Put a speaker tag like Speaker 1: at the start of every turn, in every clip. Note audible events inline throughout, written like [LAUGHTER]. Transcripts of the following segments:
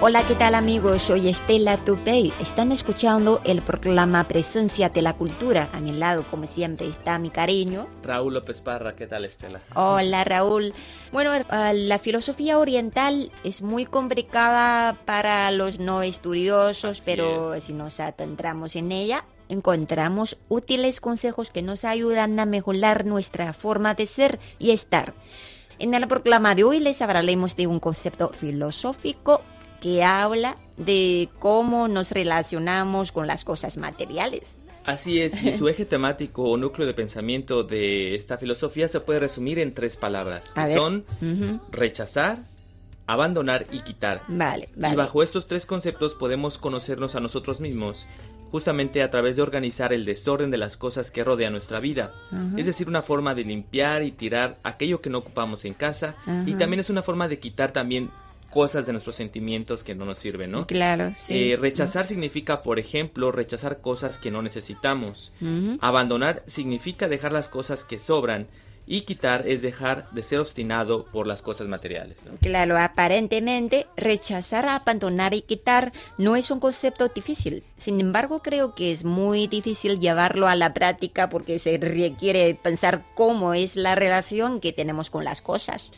Speaker 1: Hola, ¿qué tal amigos? Soy Estela Tupey. Están escuchando el programa Presencia de la Cultura. A mi lado, como siempre, está mi cariño.
Speaker 2: Raúl López Parra, ¿qué tal Estela?
Speaker 1: Hola, Raúl. Bueno, uh, la filosofía oriental es muy complicada para los no estudiosos,
Speaker 2: Así
Speaker 1: pero
Speaker 2: es.
Speaker 1: si nos adentramos en ella, encontramos útiles consejos que nos ayudan a mejorar nuestra forma de ser y estar. En el programa de hoy les hablaremos de un concepto filosófico que habla de cómo nos relacionamos con las cosas materiales.
Speaker 2: Así es, y su eje temático o núcleo de pensamiento de esta filosofía se puede resumir en tres palabras,
Speaker 1: A
Speaker 2: que
Speaker 1: ver.
Speaker 2: son rechazar, abandonar y quitar.
Speaker 1: Vale, vale.
Speaker 2: Y bajo estos tres conceptos podemos conocernos a nosotros mismos, justamente a través de organizar el desorden de las cosas que rodean nuestra vida. Es decir, una forma de limpiar y tirar aquello que no ocupamos en casa, y también es una forma de quitar también cosas de nuestros sentimientos que no nos sirven, ¿no?
Speaker 1: Claro, sí.
Speaker 2: Eh, rechazar significa, por ejemplo, rechazar cosas que no necesitamos. Abandonar significa dejar las cosas que sobran. Y quitar es dejar de ser obstinado por las cosas materiales. ¿no?
Speaker 1: Claro, aparentemente rechazar, abandonar y quitar no es un concepto difícil. Sin embargo, creo que es muy difícil llevarlo a la práctica porque se requiere pensar cómo es la relación que tenemos con las cosas.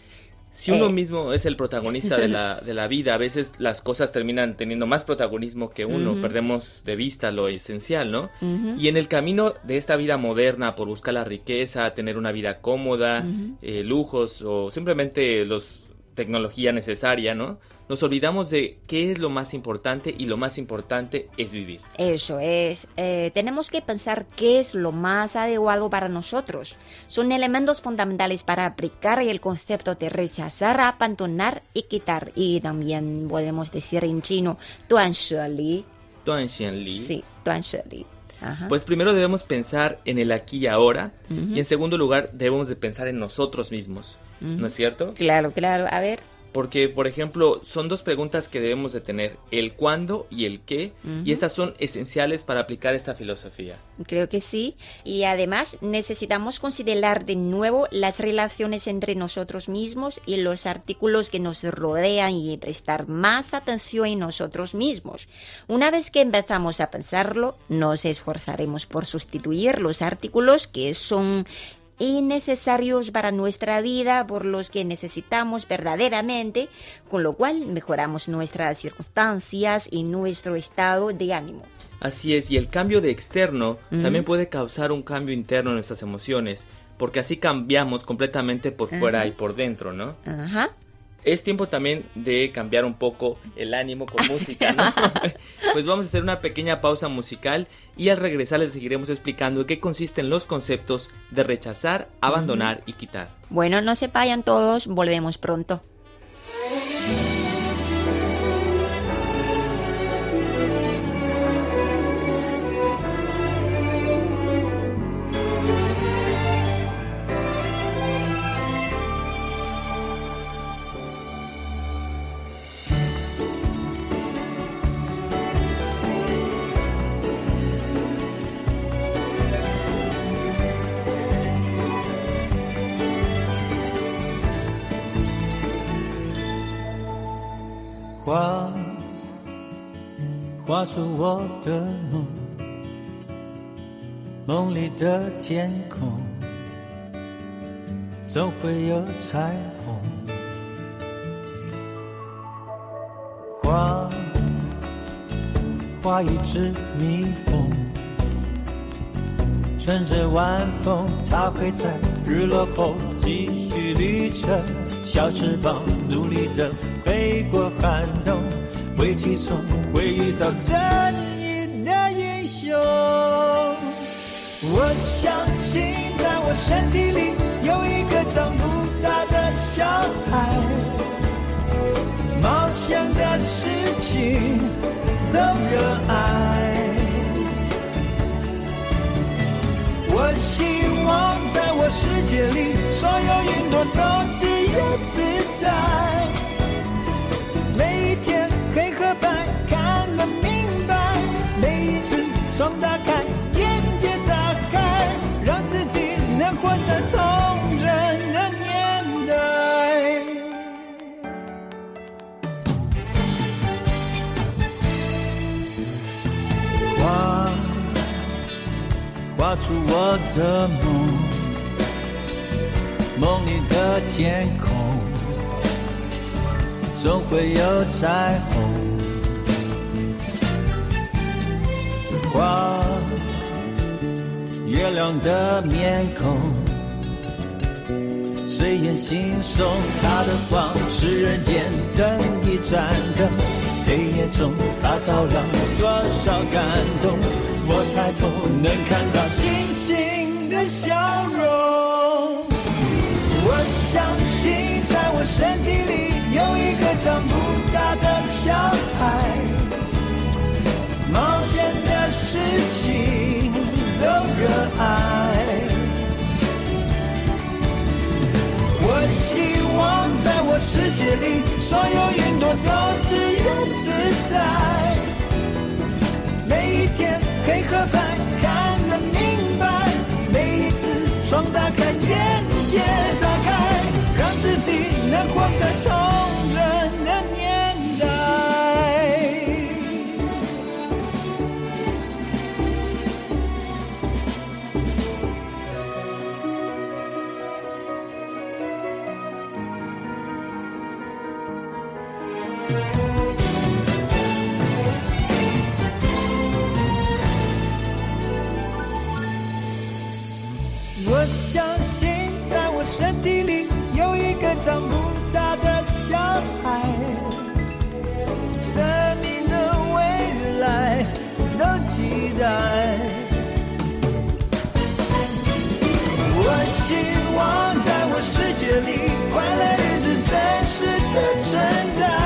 Speaker 2: Si uno
Speaker 1: Eh.
Speaker 2: mismo es el protagonista de la, de la vida, a veces las cosas terminan teniendo más protagonismo que uno, perdemos de vista lo esencial, ¿no? Y en el camino de esta vida moderna, por buscar la riqueza, tener una vida cómoda, eh, lujos o simplemente los tecnología necesaria, ¿no? Nos olvidamos de qué es lo más importante y lo más importante es vivir.
Speaker 1: Eso es, eh, tenemos que pensar qué es lo más adecuado para nosotros. Son elementos fundamentales para aplicar el concepto de rechazar, abandonar y quitar. Y también podemos decir en chino, duan li.
Speaker 2: Duan Xianli.
Speaker 1: Sí, duan li. Ajá.
Speaker 2: Pues primero debemos pensar en el aquí y ahora y en segundo lugar debemos de pensar en nosotros mismos, ¿no es cierto?
Speaker 1: Claro, claro. A ver.
Speaker 2: Porque, por ejemplo, son dos preguntas que debemos de tener, el cuándo y el qué, y estas son esenciales para aplicar esta filosofía.
Speaker 1: Creo que sí. Y además necesitamos considerar de nuevo las relaciones entre nosotros mismos y los artículos que nos rodean y prestar más atención en nosotros mismos. Una vez que empezamos a pensarlo, nos esforzaremos por sustituir los artículos que son innecesarios para nuestra vida, por los que necesitamos verdaderamente, con lo cual mejoramos nuestras circunstancias y nuestro estado de ánimo.
Speaker 2: Así es, y el cambio de externo también puede causar un cambio interno en nuestras emociones, porque así cambiamos completamente por fuera y por dentro, ¿no?
Speaker 1: Ajá.
Speaker 2: Es tiempo también de cambiar un poco el ánimo con música, ¿no? [LAUGHS] pues vamos a hacer una pequeña pausa musical y al regresar les seguiremos explicando qué consisten los conceptos de rechazar, abandonar y quitar.
Speaker 1: Bueno, no se vayan todos, volvemos pronto.
Speaker 3: 画出我的梦，梦里的天空总会有彩虹。画，画一只蜜蜂，乘着晚风，它会在日落后继续旅程，小翅膀努力地飞过寒冬，危机中会遇到正义的英雄。我相信，在我身体里有一个长不大的小孩，冒险的事情都热爱。我希望在我世界里，所有云朵都自由自在。画出我的梦，梦里的天空总会有彩虹。画月亮的面孔，随眼惺忪，它的光是人间灯一盏灯，黑夜中它照亮多少感动。我抬头能看到星星的笑容。我相信，在我身体里有一个长不大的小孩，冒险的事情都热爱。我希望在我世界里，所有云朵都自由自在。能活在同人的年代。希望在我世界里，快乐一直真实的存在。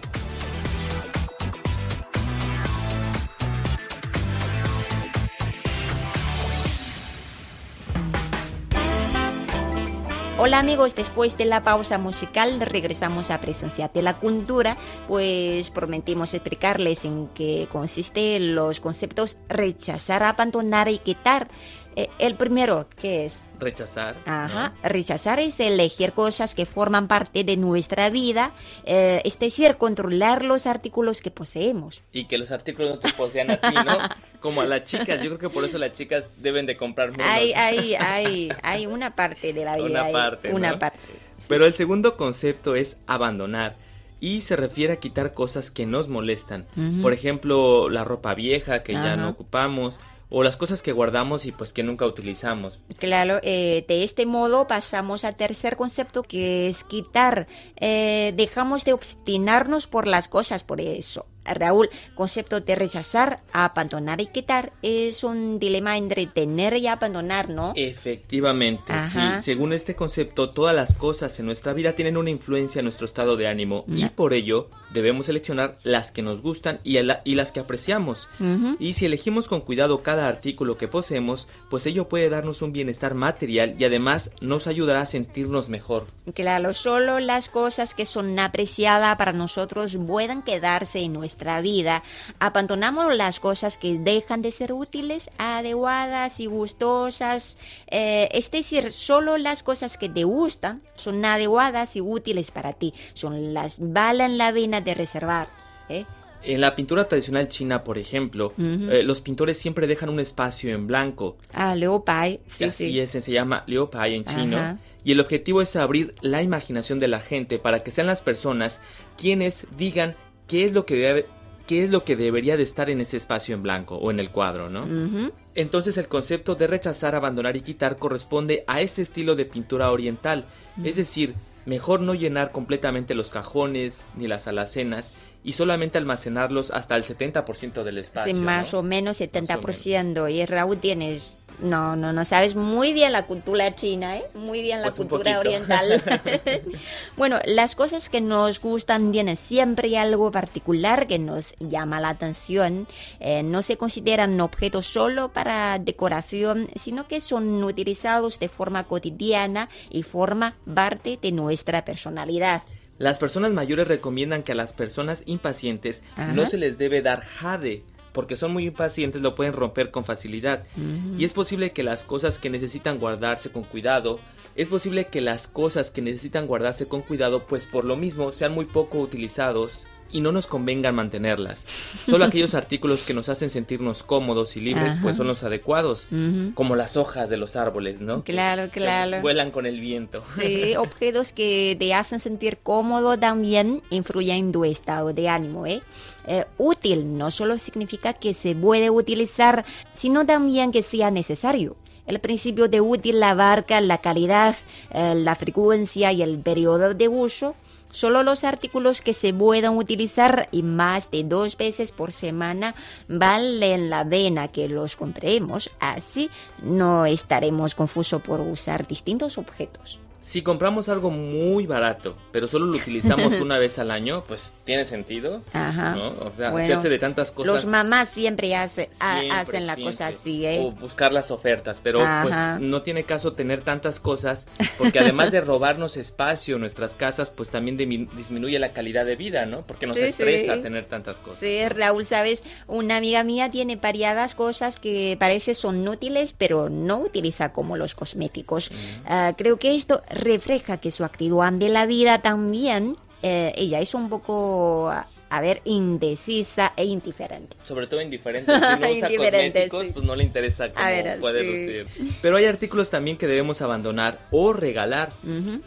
Speaker 1: Hola amigos, después de la pausa musical regresamos a Presencia de la Cultura, pues prometimos explicarles en qué consiste los conceptos rechazar, abandonar y quitar. Eh, el primero, ¿qué es?
Speaker 2: Rechazar.
Speaker 1: Ajá, rechazar es elegir cosas que forman parte de nuestra vida, eh, es decir, controlar los artículos que poseemos.
Speaker 2: Y que los artículos no te posean a ti, ¿no? [LAUGHS] Como a las chicas. Yo creo que por eso las chicas deben de comprar menos.
Speaker 1: Hay, hay, [LAUGHS] hay, hay una parte de la vida.
Speaker 2: Una
Speaker 1: hay
Speaker 2: parte,
Speaker 1: Una
Speaker 2: ¿no?
Speaker 1: parte. sí.
Speaker 2: Pero el segundo concepto es abandonar y se refiere a quitar cosas que nos molestan. Por ejemplo, la ropa vieja que ya no ocupamos o las cosas que guardamos y pues que nunca utilizamos.
Speaker 1: Claro, eh, de este modo pasamos al tercer concepto que es quitar. Eh, dejamos de obstinarnos por las cosas, por eso. Raúl, concepto de rechazar, abandonar y quitar es un dilema entre tener y abandonar, ¿no?
Speaker 2: Efectivamente,
Speaker 1: Ajá.
Speaker 2: sí. Según este concepto, todas las cosas en nuestra vida tienen una influencia en nuestro estado de ánimo y por ello debemos seleccionar las que nos gustan y, a la- y las que apreciamos. Y si elegimos con cuidado cada artículo que poseemos, pues ello puede darnos un bienestar material y además nos ayudará a sentirnos mejor.
Speaker 1: Claro, solo las cosas que son apreciadas para nosotros pueden quedarse en nuestra vida. Abandonamos las cosas que dejan de ser útiles, adecuadas y gustosas. Eh, es decir, solo las cosas que te gustan son adecuadas y útiles para ti. Son las valen la de reservar. ¿eh?
Speaker 2: En la pintura tradicional china, por ejemplo, eh, los pintores siempre dejan un espacio en blanco.
Speaker 1: Ah, Leo Pai, sí,
Speaker 2: Así
Speaker 1: sí.
Speaker 2: es, se llama Liu Pai en chino.
Speaker 1: Ajá.
Speaker 2: Y el objetivo es abrir la imaginación de la gente para que sean las personas quienes digan qué es lo que debe- qué es lo que debería de estar en ese espacio en blanco o en el cuadro, ¿no?
Speaker 1: Ujú.
Speaker 2: Entonces el concepto de rechazar, abandonar y quitar corresponde a este estilo de pintura oriental, es decir, mejor no llenar completamente los cajones ni las alacenas y solamente almacenarlos hasta el 70% del espacio.
Speaker 1: Sí, más
Speaker 2: ¿no?
Speaker 1: o menos 70%. Y Raúl tienes... No, no, no sabes muy bien la cultura china, ¿eh? Muy bien la
Speaker 2: Pues
Speaker 1: cultura oriental. [LAUGHS] [LAUGHS] bueno, las cosas que nos gustan tienen siempre algo particular que nos llama la atención. Eh, no se consideran objetos solo para decoración, sino que son utilizados de forma cotidiana y forma parte de nuestra personalidad.
Speaker 2: Las personas mayores recomiendan que a las personas impacientes
Speaker 1: Ajá.
Speaker 2: no se les debe dar jade, porque son muy impacientes, lo pueden romper con facilidad. Y es posible que las cosas que necesitan guardarse con cuidado, es posible que las cosas que necesitan guardarse con cuidado, pues por lo mismo sean muy poco utilizados y no nos convengan mantenerlas. Solo aquellos artículos que nos hacen sentirnos cómodos y libres,
Speaker 1: Ajá.
Speaker 2: pues son los adecuados,
Speaker 1: Ujú.
Speaker 2: como las hojas de los árboles, ¿no? Que-
Speaker 1: Claro,
Speaker 2: que, pues,
Speaker 1: claro.
Speaker 2: vuelan con el viento.
Speaker 1: Sí, objetos que te hacen sentir cómodo también influyen en tu estado de ánimo. ¿eh? Eh, útil no solo significa que se puede utilizar, sino también que sea necesario. El principio de útil abarca la calidad, eh, la frecuencia y el periodo de uso. Solo los artículos que se puedan utilizar y más de dos veces por semana valen la pena que los compremos. Así no estaremos confusos por usar distintos objetos.
Speaker 2: Si compramos algo muy barato, pero solo lo utilizamos [LAUGHS] una vez al año, pues tiene sentido.
Speaker 1: Ajá.
Speaker 2: ¿no? O sea,
Speaker 1: Bueno,
Speaker 2: hacerse de tantas cosas.
Speaker 1: Los mamás siempre hace-
Speaker 2: siempre,
Speaker 1: hacen la
Speaker 2: siempre.
Speaker 1: cosa así, ¿eh?
Speaker 2: O buscar las ofertas, pero
Speaker 1: Ajá.
Speaker 2: pues no tiene caso tener tantas cosas, porque además de robarnos espacio en nuestras casas, pues también disminuye la calidad de vida, ¿no? Porque nos
Speaker 1: Sí,
Speaker 2: estresa
Speaker 1: sí.
Speaker 2: tener tantas cosas.
Speaker 1: Sí, Raúl, sabes, una amiga mía tiene variadas cosas que parece son útiles, pero no utiliza como los cosméticos. Ah, creo que esto refleja que su actitud de la vida también, eh, ella es un poco, a ver, indecisa e indiferente.
Speaker 2: Sobre todo indiferente. Si no [LAUGHS] usa cosméticos,
Speaker 1: sí.
Speaker 2: pues no le interesa cómo
Speaker 1: ver,
Speaker 2: puede
Speaker 1: sí.
Speaker 2: lucir. Pero hay artículos también que debemos abandonar o regalar.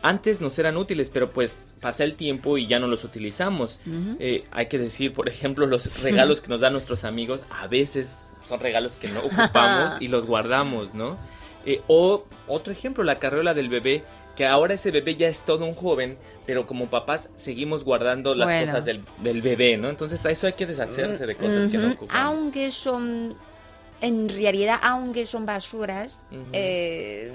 Speaker 2: Antes nos eran útiles, pero pues pasa el tiempo y ya no los utilizamos. Eh, hay que decir, por ejemplo, los [LAUGHS] regalos que nos dan nuestros amigos, a veces son regalos que no ocupamos [LAUGHS] y los guardamos, ¿no? Eh, o otro ejemplo, la carriola del bebé, que ahora ese bebé ya es todo un joven, pero como papás seguimos guardando las
Speaker 1: Bueno.
Speaker 2: cosas del, del bebé, ¿no? Entonces a eso hay que deshacerse de cosas que no ocupamos.
Speaker 1: Aunque son, en realidad, aunque son basuras, eh,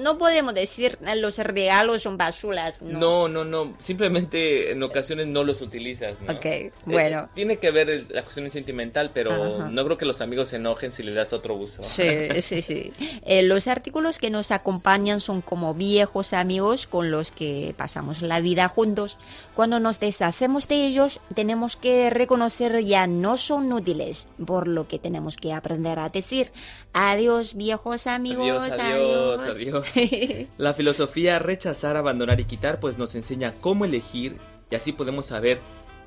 Speaker 1: no podemos decir eh, los regalos son basuras. No.
Speaker 2: No, no, no. Simplemente en ocasiones no los utilizas, ¿no?
Speaker 1: Ok,
Speaker 2: Eh,
Speaker 1: bueno.
Speaker 2: eh, tiene que ver la cuestión sentimental, pero no creo que los amigos se enojen si le das otro uso.
Speaker 1: Sí, sí, sí. Eh, los artículos que nos acompañan son como viejos amigos con los que pasamos la vida juntos. Cuando nos deshacemos de ellos, tenemos que reconocer ya no son útiles, por lo que tenemos que aprender a decir adiós, viejos amigos,
Speaker 2: Adiós, adiós, adiós. [LAUGHS] La filosofía rechazar, abandonar y quitar pues nos enseña cómo elegir y así podemos saber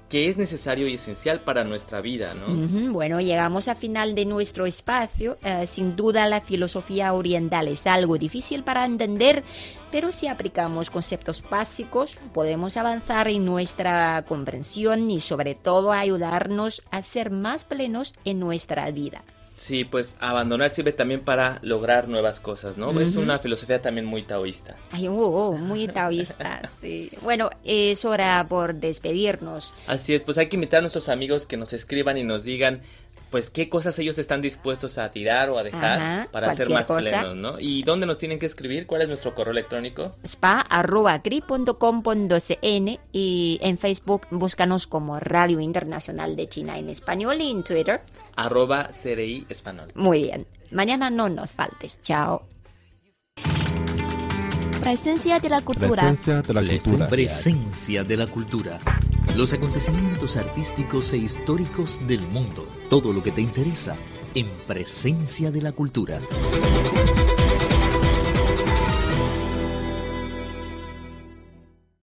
Speaker 2: qué es necesario y esencial para nuestra vida, ¿no?
Speaker 1: Ujú, Bueno, llegamos al final de nuestro espacio. Eh, sin duda la filosofía oriental es algo difícil para entender, pero si aplicamos conceptos básicos podemos avanzar en nuestra comprensión y sobre todo ayudarnos a ser más plenos en nuestra vida.
Speaker 2: Sí, pues abandonar sirve también para lograr nuevas cosas, ¿no? Es una filosofía también muy taoísta.
Speaker 1: Ay, oh, oh, muy taoísta, [LAUGHS] sí. Bueno, es hora por despedirnos.
Speaker 2: Así es, pues hay que invitar a nuestros amigos que nos escriban y nos digan pues qué cosas ellos están dispuestos a tirar o a dejar para ser más plenos, ¿no? ¿Y dónde nos tienen que escribir? ¿Cuál es nuestro correo electrónico?
Speaker 1: spa.cri.com.cn y en Facebook búscanos como Radio Internacional de China en español y en Twitter
Speaker 2: arroba CRI Español.
Speaker 1: Muy bien. Mañana no nos faltes. Chao.
Speaker 4: Presencia de la cultura.
Speaker 5: Presencia de la cultura. Presencia de la cultura los acontecimientos artísticos e históricos del mundo, todo lo que te interesa en presencia de la cultura.